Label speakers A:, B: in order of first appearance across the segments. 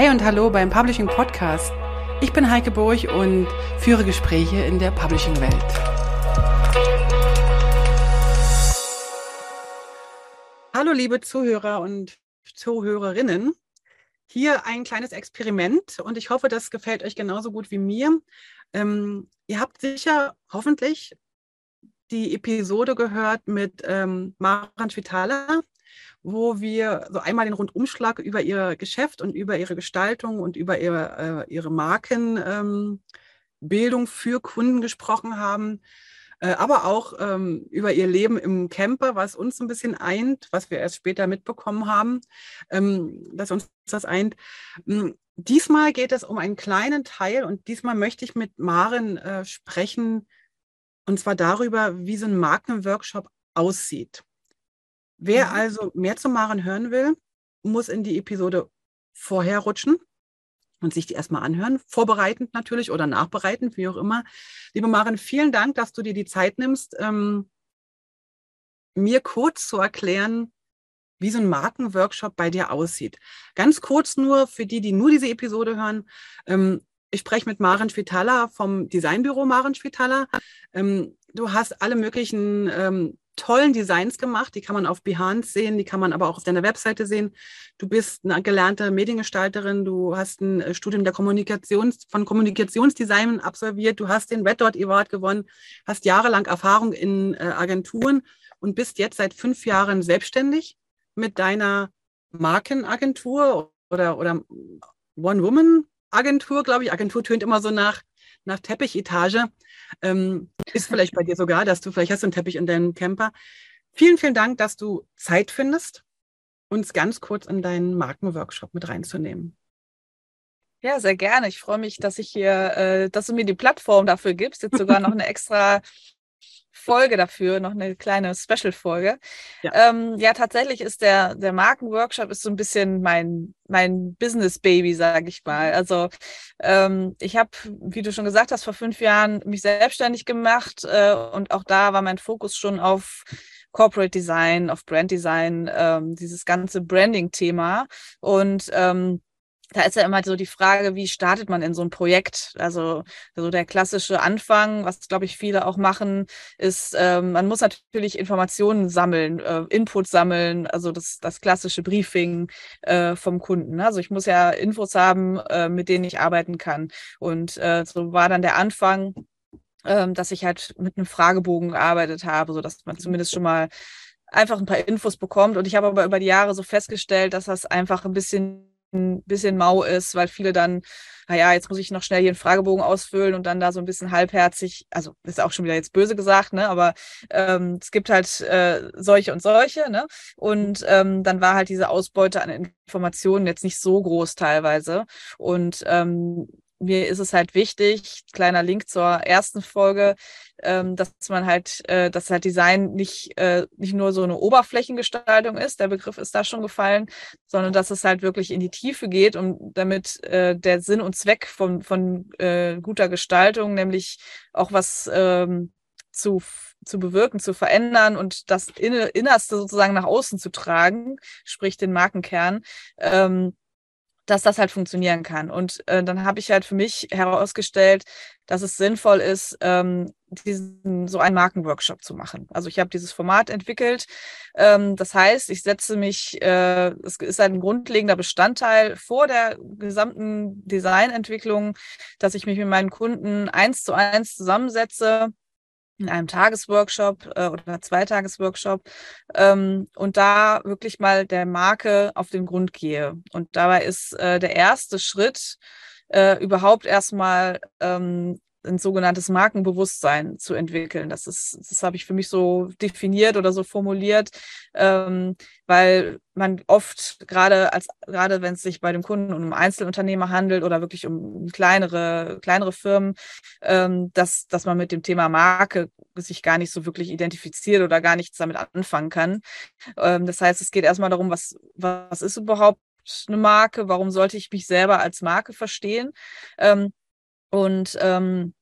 A: Hey und hallo beim Publishing Podcast. Ich bin Heike Burch und führe Gespräche in der Publishing-Welt. Hallo liebe Zuhörer und Zuhörerinnen. Hier ein kleines Experiment und ich hoffe, das gefällt euch genauso gut wie mir. Ähm, ihr habt sicher hoffentlich die Episode gehört mit ähm, Maran Schwitala wo wir so einmal den Rundumschlag über ihr Geschäft und über ihre Gestaltung und über ihre, äh, ihre Markenbildung ähm, für Kunden gesprochen haben, äh, aber auch ähm, über ihr Leben im Camper, was uns ein bisschen eint, was wir erst später mitbekommen haben, ähm, dass uns das eint. Hm, diesmal geht es um einen kleinen Teil und diesmal möchte ich mit Maren äh, sprechen, und zwar darüber, wie so ein Markenworkshop aussieht. Wer mhm. also mehr zu Maren hören will, muss in die Episode vorher rutschen und sich die erstmal anhören, vorbereitend natürlich oder nachbereitend, wie auch immer. Liebe Maren, vielen Dank, dass du dir die Zeit nimmst, ähm, mir kurz zu erklären, wie so ein Markenworkshop bei dir aussieht. Ganz kurz nur für die, die nur diese Episode hören. Ähm, ich spreche mit Maren Schwitala vom Designbüro Maren Schwitala. Ähm, du hast alle möglichen ähm, tollen Designs gemacht. Die kann man auf Behance sehen, die kann man aber auch auf deiner Webseite sehen. Du bist eine gelernte Mediengestalterin, du hast ein äh, Studium der Kommunikations, von Kommunikationsdesign absolviert, du hast den Red Dot Award gewonnen, hast jahrelang Erfahrung in äh, Agenturen und bist jetzt seit fünf Jahren selbstständig mit deiner Markenagentur oder, oder One-Woman-Agentur, glaube ich. Agentur tönt immer so nach nach Teppichetage. Ähm, ist vielleicht bei dir sogar, dass du vielleicht hast einen Teppich in deinem Camper. Vielen, vielen Dank, dass du Zeit findest, uns ganz kurz in deinen Markenworkshop mit reinzunehmen.
B: Ja, sehr gerne. Ich freue mich, dass ich hier, äh, dass du mir die Plattform dafür gibst. Jetzt sogar noch eine extra Folge dafür, noch eine kleine Special-Folge. Ja. Ähm, ja, tatsächlich ist der, der Markenworkshop ist so ein bisschen mein, mein Business-Baby, sage ich mal. Also ähm, ich habe, wie du schon gesagt hast, vor fünf Jahren mich selbstständig gemacht äh, und auch da war mein Fokus schon auf Corporate Design, auf Brand Design, ähm, dieses ganze Branding-Thema. Und ähm, da ist ja immer so die Frage, wie startet man in so ein Projekt? Also, also der klassische Anfang, was glaube ich viele auch machen, ist, ähm, man muss natürlich Informationen sammeln, äh, Input sammeln, also das, das klassische Briefing äh, vom Kunden. Also ich muss ja Infos haben, äh, mit denen ich arbeiten kann. Und äh, so war dann der Anfang, äh, dass ich halt mit einem Fragebogen gearbeitet habe, so dass man zumindest schon mal einfach ein paar Infos bekommt. Und ich habe aber über die Jahre so festgestellt, dass das einfach ein bisschen ein bisschen mau ist, weil viele dann, naja, jetzt muss ich noch schnell hier einen Fragebogen ausfüllen und dann da so ein bisschen halbherzig, also ist auch schon wieder jetzt böse gesagt, ne? Aber ähm, es gibt halt äh, solche und solche, ne? Und ähm, dann war halt diese Ausbeute an Informationen jetzt nicht so groß teilweise. Und ähm, mir ist es halt wichtig, kleiner Link zur ersten Folge, ähm, dass man halt, äh, dass halt Design nicht, äh, nicht nur so eine Oberflächengestaltung ist, der Begriff ist da schon gefallen, sondern dass es halt wirklich in die Tiefe geht und damit äh, der Sinn und Zweck von, von äh, guter Gestaltung, nämlich auch was ähm, zu, zu bewirken, zu verändern und das Innerste sozusagen nach außen zu tragen, sprich den Markenkern, ähm, dass das halt funktionieren kann. Und äh, dann habe ich halt für mich herausgestellt, dass es sinnvoll ist, ähm, diesen so einen Markenworkshop zu machen. Also ich habe dieses Format entwickelt. Ähm, das heißt, ich setze mich, äh, es ist ein grundlegender Bestandteil vor der gesamten Designentwicklung, dass ich mich mit meinen Kunden eins zu eins zusammensetze in einem Tagesworkshop äh, oder Zweitagesworkshop ähm, und da wirklich mal der Marke auf den Grund gehe. Und dabei ist äh, der erste Schritt äh, überhaupt erstmal ähm, ein sogenanntes Markenbewusstsein zu entwickeln. Das ist, das habe ich für mich so definiert oder so formuliert, ähm, weil man oft gerade als gerade wenn es sich bei dem Kunden um Einzelunternehmer handelt oder wirklich um kleinere kleinere Firmen, ähm, dass dass man mit dem Thema Marke sich gar nicht so wirklich identifiziert oder gar nichts damit anfangen kann. Ähm, das heißt, es geht erstmal darum, was was ist überhaupt eine Marke? Warum sollte ich mich selber als Marke verstehen? Ähm, und ähm,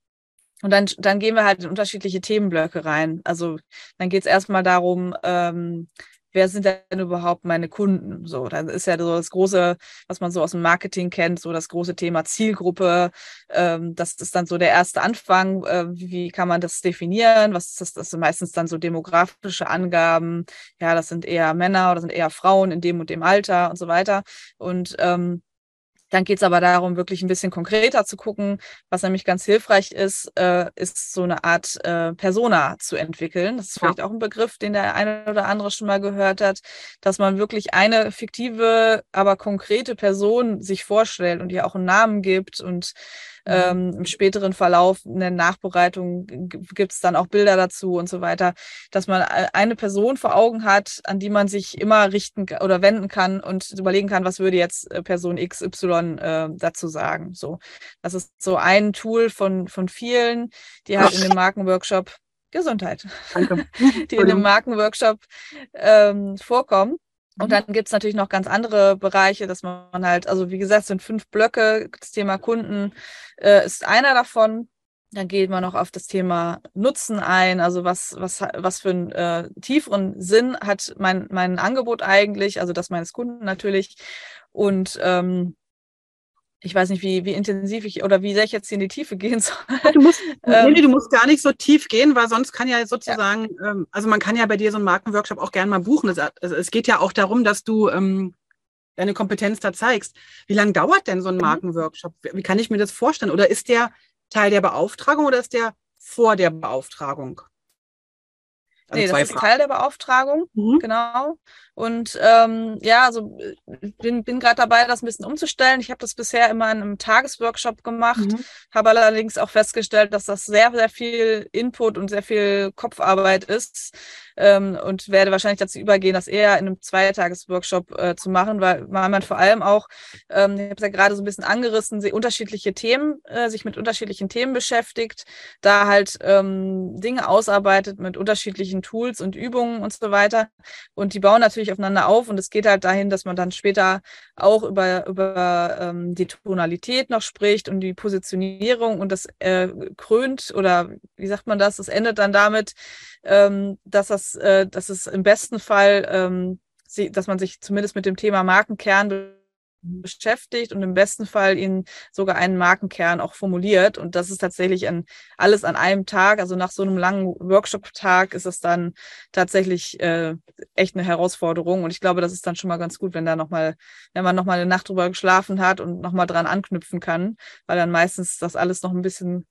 B: und dann, dann gehen wir halt in unterschiedliche Themenblöcke rein. Also dann geht es erstmal darum, ähm, wer sind denn überhaupt meine Kunden? So, dann ist ja so das große, was man so aus dem Marketing kennt, so das große Thema Zielgruppe. Ähm, das ist dann so der erste Anfang. Äh, wie kann man das definieren? Was ist das? Das sind meistens dann so demografische Angaben. Ja, das sind eher Männer oder sind eher Frauen in dem und dem Alter und so weiter. Und ähm, dann geht es aber darum, wirklich ein bisschen konkreter zu gucken. Was nämlich ganz hilfreich ist, äh, ist so eine Art äh, Persona zu entwickeln. Das ist vielleicht auch ein Begriff, den der eine oder andere schon mal gehört hat, dass man wirklich eine fiktive, aber konkrete Person sich vorstellt und ihr auch einen Namen gibt und. Ähm, Im späteren Verlauf in der Nachbereitung gibt es dann auch Bilder dazu und so weiter, dass man äh, eine Person vor Augen hat, an die man sich immer richten oder wenden kann und überlegen kann, was würde jetzt äh, Person XY äh, dazu sagen. So, das ist so ein Tool von, von vielen, die halt in dem Markenworkshop Gesundheit, die in dem Markenworkshop ähm, vorkommen. Und mhm. dann gibt es natürlich noch ganz andere Bereiche, dass man halt, also wie gesagt, es sind fünf Blöcke. Das Thema Kunden äh, ist einer davon. Dann geht man noch auf das Thema Nutzen ein. Also was, was, was für einen äh, tieferen Sinn hat mein, mein Angebot eigentlich, also das meines Kunden natürlich. Und ähm, ich weiß nicht, wie, wie intensiv ich oder wie sehr ich jetzt hier in die Tiefe gehen soll.
A: Du musst, ähm, nee, du musst gar nicht so tief gehen, weil sonst kann ja sozusagen, ja. Ähm, also man kann ja bei dir so einen Markenworkshop auch gerne mal buchen. Es, also es geht ja auch darum, dass du ähm, deine Kompetenz da zeigst. Wie lange dauert denn so ein mhm. Markenworkshop? Wie kann ich mir das vorstellen? Oder ist der Teil der Beauftragung oder ist der vor der Beauftragung?
B: Also nee, das ist. Teil der Beauftragung, mhm. genau. Und ähm, ja, also bin, bin gerade dabei, das ein bisschen umzustellen. Ich habe das bisher immer in einem Tagesworkshop gemacht, mhm. habe allerdings auch festgestellt, dass das sehr, sehr viel Input und sehr viel Kopfarbeit ist ähm, und werde wahrscheinlich dazu übergehen, das eher in einem Zweitagesworkshop äh, zu machen, weil, weil man vor allem auch, ähm, ich habe es ja gerade so ein bisschen angerissen, sie unterschiedliche Themen, äh, sich mit unterschiedlichen Themen beschäftigt, da halt ähm, Dinge ausarbeitet mit unterschiedlichen Tools und Übungen und so weiter. Und die bauen natürlich aufeinander auf und es geht halt dahin, dass man dann später auch über, über ähm, die Tonalität noch spricht und die Positionierung und das äh, krönt oder wie sagt man das, es endet dann damit, ähm, dass, das, äh, dass es im besten Fall, ähm, sie, dass man sich zumindest mit dem Thema Markenkern beschäftigt und im besten Fall ihnen sogar einen Markenkern auch formuliert. Und das ist tatsächlich an, alles an einem Tag. Also nach so einem langen Workshop-Tag ist es dann tatsächlich äh, echt eine Herausforderung. Und ich glaube, das ist dann schon mal ganz gut, wenn da nochmal, wenn man nochmal eine Nacht drüber geschlafen hat und nochmal dran anknüpfen kann, weil dann meistens das alles noch ein bisschen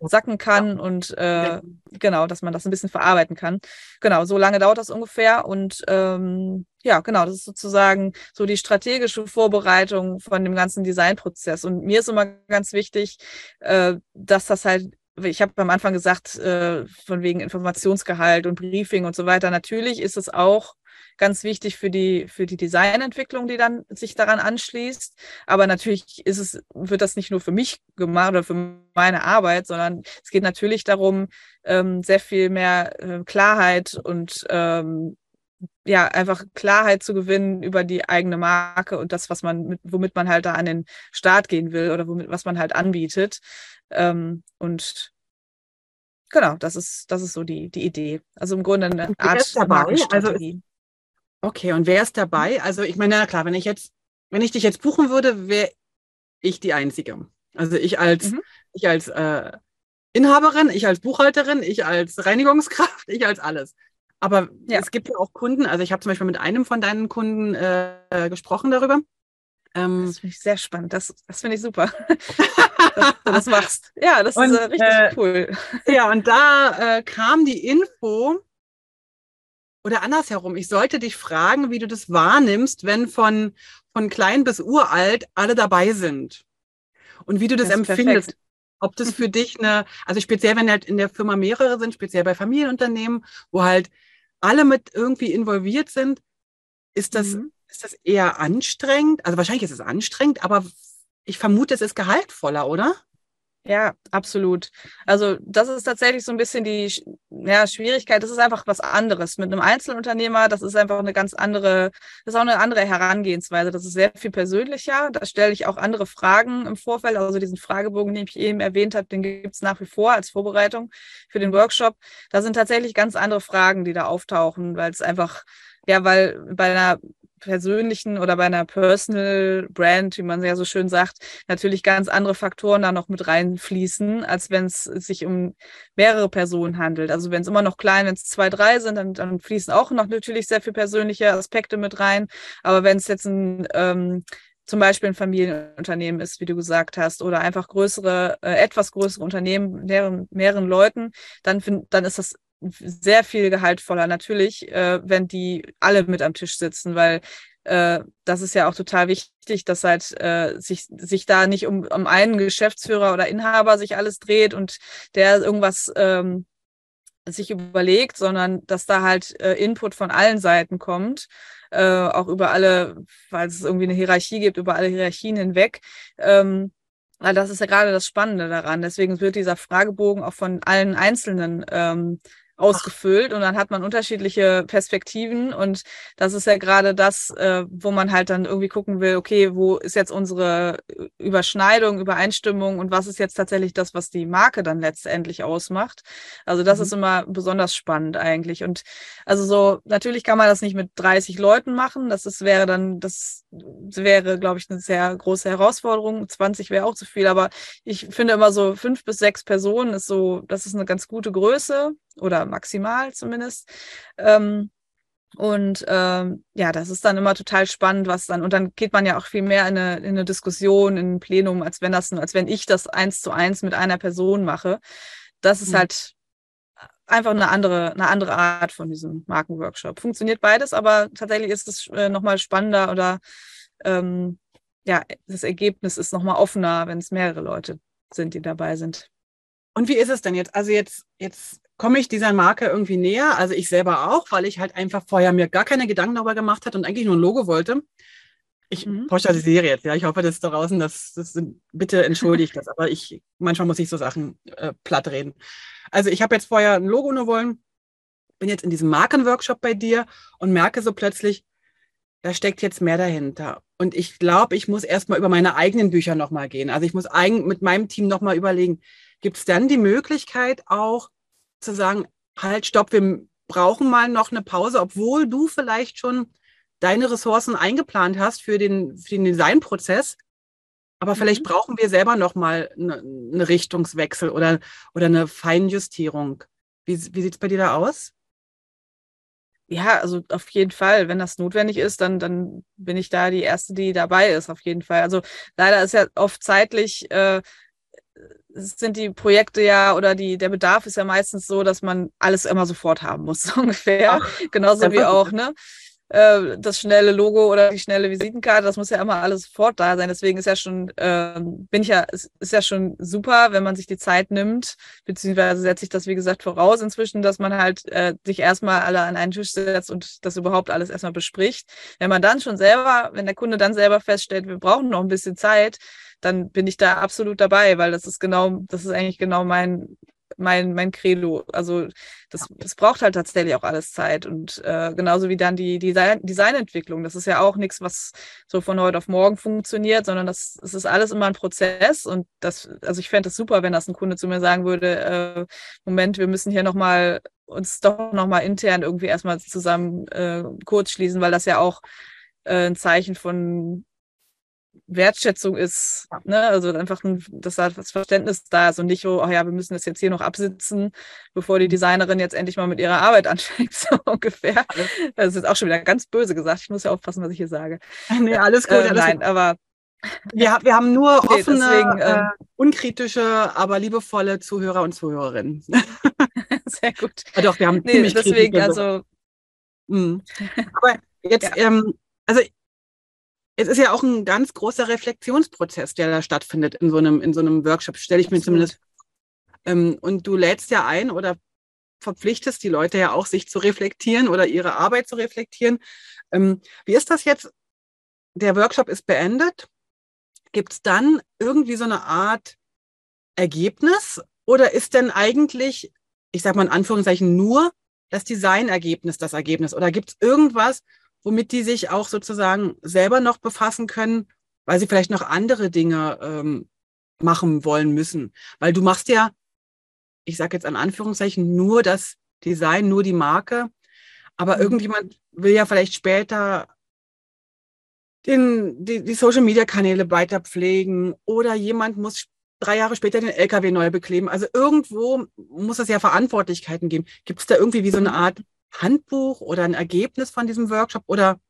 B: sacken kann und äh, genau, dass man das ein bisschen verarbeiten kann. Genau, so lange dauert das ungefähr. Und ähm, ja, genau, das ist sozusagen so die strategische Vorbereitung von dem ganzen Designprozess. Und mir ist immer ganz wichtig, äh, dass das halt ich habe am Anfang gesagt, äh, von wegen Informationsgehalt und Briefing und so weiter. Natürlich ist es auch ganz wichtig für die, für die Designentwicklung, die dann sich daran anschließt. Aber natürlich ist es, wird das nicht nur für mich gemacht oder für meine Arbeit, sondern es geht natürlich darum, ähm, sehr viel mehr äh, Klarheit und ähm, ja, einfach Klarheit zu gewinnen über die eigene Marke und das, was man, mit, womit man halt da an den Start gehen will oder womit, was man halt anbietet. Ähm, und genau, das ist, das ist so die, die Idee. Also im Grunde eine Art
A: dabei? Also okay, und wer ist dabei? Also ich meine, na klar, wenn ich jetzt, wenn ich dich jetzt buchen würde, wäre ich die Einzige. Also ich als, mhm. ich als äh, Inhaberin, ich als Buchhalterin, ich als Reinigungskraft, ich als alles. Aber ja. es gibt ja auch Kunden, also ich habe zum Beispiel mit einem von deinen Kunden äh, gesprochen darüber.
B: Ähm, das finde ich sehr spannend. Das, das finde ich super, dass du das machst. Ja, das und, ist äh, richtig äh, cool.
A: Ja, und da äh, kam die Info, oder andersherum, ich sollte dich fragen, wie du das wahrnimmst, wenn von, von klein bis uralt alle dabei sind. Und wie du das, das empfindest. Perfekt. Ob das für dich eine, also speziell, wenn halt in der Firma mehrere sind, speziell bei Familienunternehmen, wo halt alle mit irgendwie involviert sind, ist das, mhm. ist das eher anstrengend? Also wahrscheinlich ist es anstrengend, aber ich vermute, es ist gehaltvoller, oder?
B: Ja, absolut. Also das ist tatsächlich so ein bisschen die ja, Schwierigkeit. Das ist einfach was anderes. Mit einem Einzelunternehmer, das ist einfach eine ganz andere, das ist auch eine andere Herangehensweise. Das ist sehr viel persönlicher. Da stelle ich auch andere Fragen im Vorfeld. Also diesen Fragebogen, den ich eben erwähnt habe, den gibt es nach wie vor als Vorbereitung für den Workshop. Da sind tatsächlich ganz andere Fragen, die da auftauchen, weil es einfach ja, weil bei einer persönlichen oder bei einer Personal Brand, wie man ja so schön sagt, natürlich ganz andere Faktoren da noch mit reinfließen, als wenn es sich um mehrere Personen handelt. Also wenn es immer noch klein, wenn es zwei, drei sind, dann, dann fließen auch noch natürlich sehr viel persönliche Aspekte mit rein. Aber wenn es jetzt ein ähm, zum Beispiel ein Familienunternehmen ist, wie du gesagt hast, oder einfach größere, äh, etwas größere Unternehmen, mehreren, mehreren Leuten, dann, find, dann ist das sehr viel gehaltvoller natürlich, äh, wenn die alle mit am Tisch sitzen, weil äh, das ist ja auch total wichtig, dass halt äh, sich, sich da nicht um, um einen Geschäftsführer oder Inhaber sich alles dreht und der irgendwas ähm, sich überlegt, sondern dass da halt äh, Input von allen Seiten kommt, äh, auch über alle, weil es irgendwie eine Hierarchie gibt, über alle Hierarchien hinweg. Ähm, das ist ja gerade das Spannende daran. Deswegen wird dieser Fragebogen auch von allen Einzelnen ähm, ausgefüllt und dann hat man unterschiedliche Perspektiven und das ist ja gerade das, äh, wo man halt dann irgendwie gucken will, okay, wo ist jetzt unsere Überschneidung, Übereinstimmung und was ist jetzt tatsächlich das, was die Marke dann letztendlich ausmacht. Also das mhm. ist immer besonders spannend eigentlich und also so, natürlich kann man das nicht mit 30 Leuten machen, das ist, wäre dann, das wäre, glaube ich, eine sehr große Herausforderung. 20 wäre auch zu viel, aber ich finde immer so fünf bis sechs Personen ist so, das ist eine ganz gute Größe oder maximal zumindest. Ähm, und ähm, ja, das ist dann immer total spannend, was dann, und dann geht man ja auch viel mehr in eine, in eine Diskussion, in ein Plenum, als wenn das, als wenn ich das eins zu eins mit einer Person mache. Das ist mhm. halt einfach eine andere, eine andere Art von diesem Markenworkshop. Funktioniert beides, aber tatsächlich ist es äh, nochmal spannender oder ähm, ja, das Ergebnis ist nochmal offener, wenn es mehrere Leute sind, die dabei sind.
A: Und wie ist es denn jetzt? Also jetzt, jetzt komme ich dieser Marke irgendwie näher. Also ich selber auch, weil ich halt einfach vorher mir gar keine Gedanken darüber gemacht hat und eigentlich nur ein Logo wollte. Ich mhm. pauschalisiere jetzt, ja. Ich hoffe, das ist draußen, das, das bitte entschuldigt das, aber ich, manchmal muss ich so Sachen äh, platt reden. Also ich habe jetzt vorher ein Logo nur wollen, bin jetzt in diesem Markenworkshop bei dir und merke so plötzlich, da steckt jetzt mehr dahinter. Und ich glaube, ich muss erstmal über meine eigenen Bücher nochmal gehen. Also ich muss eigen, mit meinem Team nochmal überlegen, gibt es dann die Möglichkeit auch, zu sagen, halt, stopp, wir brauchen mal noch eine Pause, obwohl du vielleicht schon deine Ressourcen eingeplant hast für den, für den Designprozess. Aber mhm. vielleicht brauchen wir selber noch mal eine, eine Richtungswechsel oder, oder eine Feinjustierung. Wie, wie sieht es bei dir da aus?
B: Ja, also auf jeden Fall. Wenn das notwendig ist, dann, dann bin ich da die Erste, die dabei ist, auf jeden Fall. Also leider ist ja oft zeitlich äh, sind die Projekte ja oder die, der Bedarf ist ja meistens so, dass man alles immer sofort haben muss, so ungefähr. Ach, Genauso wie auch, ne? Äh, das schnelle Logo oder die schnelle Visitenkarte, das muss ja immer alles sofort da sein. Deswegen ist ja schon, äh, bin ich ja, ist, ist ja schon super, wenn man sich die Zeit nimmt, beziehungsweise setze ich das, wie gesagt, voraus inzwischen, dass man halt äh, sich erstmal alle an einen Tisch setzt und das überhaupt alles erstmal bespricht. Wenn man dann schon selber, wenn der Kunde dann selber feststellt, wir brauchen noch ein bisschen Zeit, dann bin ich da absolut dabei, weil das ist genau, das ist eigentlich genau mein, mein, mein Credo. Also das, das braucht halt tatsächlich auch alles Zeit. Und äh, genauso wie dann die Design Designentwicklung. Das ist ja auch nichts, was so von heute auf morgen funktioniert, sondern das, das ist alles immer ein Prozess. Und das, also ich fände es super, wenn das ein Kunde zu mir sagen würde, äh, Moment, wir müssen hier nochmal uns doch nochmal intern irgendwie erstmal zusammen äh, kurz schließen, weil das ja auch äh, ein Zeichen von Wertschätzung ist, ne? also einfach, ein, dass da das Verständnis da ist und nicht so, ach ja, wir müssen das jetzt hier noch absitzen, bevor die mhm. Designerin jetzt endlich mal mit ihrer Arbeit anfängt, so ungefähr. Das ist jetzt auch schon wieder ganz böse gesagt. Ich muss ja aufpassen, was ich hier sage.
A: Nee, alles gut. Äh, alles
B: nein,
A: gut.
B: aber
A: wir, wir haben nur offene, deswegen, äh, ähm, unkritische, aber liebevolle Zuhörer und Zuhörerinnen.
B: Sehr gut.
A: Ja, doch, wir haben
B: nee, ziemlich deswegen, also.
A: Mhm. Aber jetzt, ja. ähm, also es ist ja auch ein ganz großer Reflexionsprozess, der da stattfindet in so einem, in so einem Workshop, stelle ich mir zumindest. Ähm, und du lädst ja ein oder verpflichtest die Leute ja auch, sich zu reflektieren oder ihre Arbeit zu reflektieren. Ähm, wie ist das jetzt? Der Workshop ist beendet. Gibt es dann irgendwie so eine Art Ergebnis? Oder ist denn eigentlich, ich sage mal in Anführungszeichen, nur das Designergebnis das Ergebnis? Oder gibt es irgendwas, womit die sich auch sozusagen selber noch befassen können, weil sie vielleicht noch andere Dinge ähm, machen wollen müssen. Weil du machst ja, ich sage jetzt an Anführungszeichen, nur das Design, nur die Marke. Aber mhm. irgendjemand will ja vielleicht später den, die, die Social-Media-Kanäle weiter pflegen oder jemand muss drei Jahre später den LKW neu bekleben. Also irgendwo muss es ja Verantwortlichkeiten geben. Gibt es da irgendwie wie so eine. Art Handbuch oder ein Ergebnis von diesem Workshop oder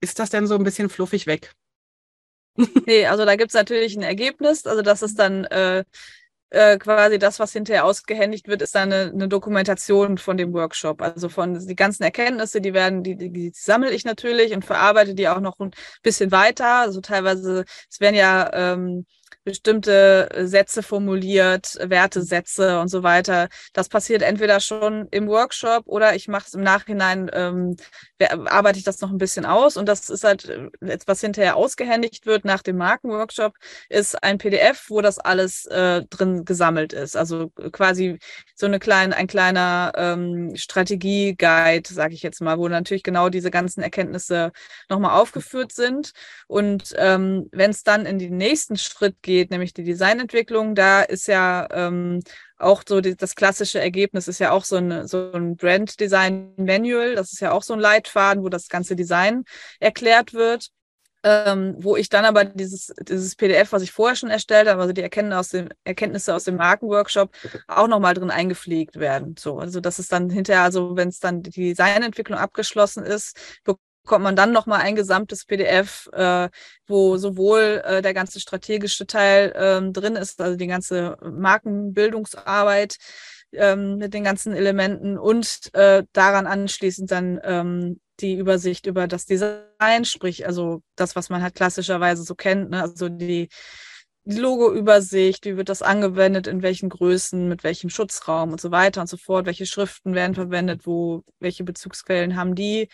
A: ist das denn so ein bisschen fluffig weg?
B: Nee, also da gibt es natürlich ein Ergebnis. Also das ist dann äh, äh, quasi das, was hinterher ausgehändigt wird, ist dann eine, eine, Dokumentation von dem Workshop. Also von die ganzen Erkenntnisse, die werden, die, die, die sammle ich natürlich und verarbeite die auch noch ein bisschen weiter. Also teilweise, es werden ja ähm, bestimmte Sätze formuliert, Wertesätze und so weiter. Das passiert entweder schon im Workshop oder ich mache es im Nachhinein, ähm, arbeite ich das noch ein bisschen aus. Und das ist halt, jetzt, was hinterher ausgehändigt wird nach dem Markenworkshop, ist ein PDF, wo das alles äh, drin gesammelt ist. Also quasi so eine kleine, ein kleiner ähm, Strategie-Guide, sage ich jetzt mal, wo natürlich genau diese ganzen Erkenntnisse nochmal aufgeführt sind. Und ähm, wenn es dann in den nächsten Schritt geht, geht, nämlich die Designentwicklung. Da ist ja ähm, auch so die, das klassische Ergebnis ist ja auch so ein, so ein Brand Design Manual. Das ist ja auch so ein Leitfaden, wo das ganze Design erklärt wird. Ähm, wo ich dann aber dieses, dieses PDF, was ich vorher schon erstellt habe, also die Erkenntnisse aus dem, Erkenntnisse aus dem Markenworkshop, auch nochmal drin eingepflegt werden. So, also das ist dann hinterher, also wenn es dann die Designentwicklung abgeschlossen ist, bekommt man dann nochmal ein gesamtes PDF, äh, wo sowohl äh, der ganze strategische Teil ähm, drin ist, also die ganze Markenbildungsarbeit ähm, mit den ganzen Elementen und äh, daran anschließend dann ähm, die Übersicht über das Design, sprich also das, was man halt klassischerweise so kennt, ne? also die die Logo-Übersicht, wie wird das angewendet, in welchen Größen, mit welchem Schutzraum und so weiter und so fort, welche Schriften werden verwendet, wo, welche Bezugsquellen haben die,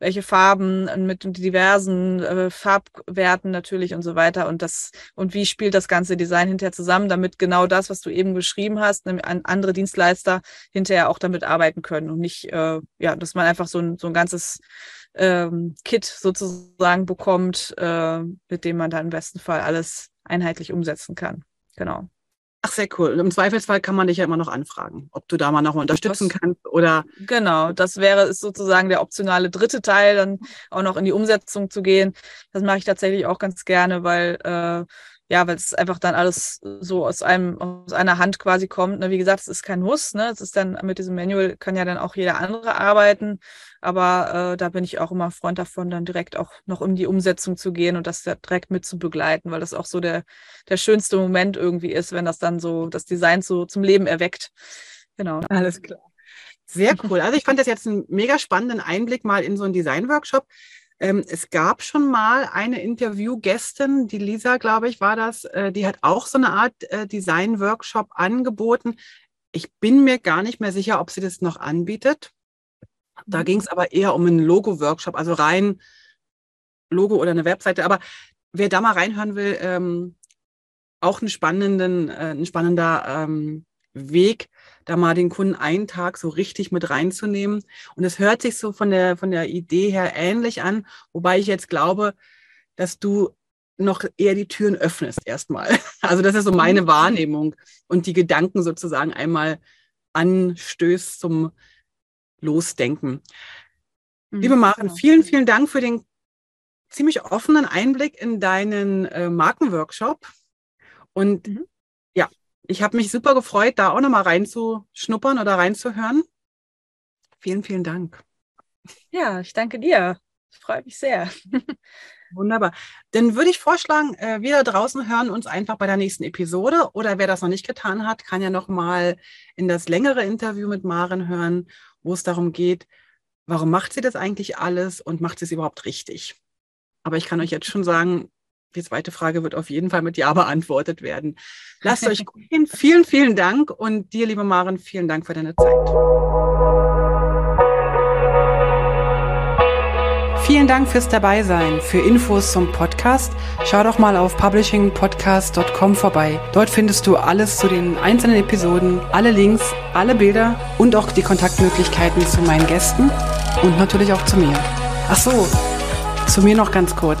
B: welche Farben mit diversen äh, Farbwerten natürlich und so weiter. Und das, und wie spielt das ganze Design hinterher zusammen, damit genau das, was du eben beschrieben hast, andere Dienstleister hinterher auch damit arbeiten können und nicht, äh, ja, dass man einfach so ein, so ein ganzes ähm, Kit sozusagen bekommt, äh, mit dem man dann im besten Fall alles einheitlich umsetzen kann. Genau.
A: Ach, sehr cool. Im Zweifelsfall kann man dich ja immer noch anfragen, ob du da mal noch unterstützen das, kannst oder.
B: Genau, das wäre sozusagen der optionale dritte Teil, dann auch noch in die Umsetzung zu gehen. Das mache ich tatsächlich auch ganz gerne, weil äh, ja, weil es einfach dann alles so aus einem, aus einer Hand quasi kommt. Ne? Wie gesagt, es ist kein Muss, ne? Es ist dann mit diesem Manual kann ja dann auch jeder andere arbeiten. Aber äh, da bin ich auch immer Freund davon, dann direkt auch noch in die Umsetzung zu gehen und das direkt mit zu begleiten, weil das auch so der, der schönste Moment irgendwie ist, wenn das dann so das Design so zum Leben erweckt. Genau.
A: Alles klar. Sehr cool. Also ich fand das jetzt einen mega spannenden Einblick mal in so einen Design-Workshop. Ähm, es gab schon mal eine Interviewgästin, die Lisa, glaube ich, war das, äh, die hat auch so eine Art äh, Design-Workshop angeboten. Ich bin mir gar nicht mehr sicher, ob sie das noch anbietet. Da mhm. ging es aber eher um einen Logo-Workshop, also rein Logo oder eine Webseite. Aber wer da mal reinhören will, ähm, auch einen spannenden, äh, ein spannender ähm, Weg, da mal den Kunden einen Tag so richtig mit reinzunehmen. Und es hört sich so von der, von der Idee her ähnlich an, wobei ich jetzt glaube, dass du noch eher die Türen öffnest erstmal. Also das ist so meine mhm. Wahrnehmung und die Gedanken sozusagen einmal anstößt zum Losdenken. Mhm, Liebe Maren, genau. vielen, vielen Dank für den ziemlich offenen Einblick in deinen äh, Markenworkshop. Und mhm ich habe mich super gefreut, da auch nochmal reinzuschnuppern oder reinzuhören. Vielen, vielen Dank.
B: Ja, ich danke dir. Ich freue mich sehr.
A: Wunderbar. Dann würde ich vorschlagen, äh, wir da draußen hören uns einfach bei der nächsten Episode. Oder wer das noch nicht getan hat, kann ja nochmal in das längere Interview mit Maren hören, wo es darum geht, warum macht sie das eigentlich alles und macht sie es überhaupt richtig? Aber ich kann euch jetzt schon sagen, die zweite Frage wird auf jeden Fall mit Ja beantwortet werden. Lasst euch gut gehen. Vielen, vielen Dank und dir, liebe Maren, vielen Dank für deine Zeit. Vielen Dank fürs Dabeisein. Für Infos zum Podcast schau doch mal auf publishingpodcast.com vorbei. Dort findest du alles zu den einzelnen Episoden, alle Links, alle Bilder und auch die Kontaktmöglichkeiten zu meinen Gästen und natürlich auch zu mir. Ach so, Zu mir noch ganz kurz.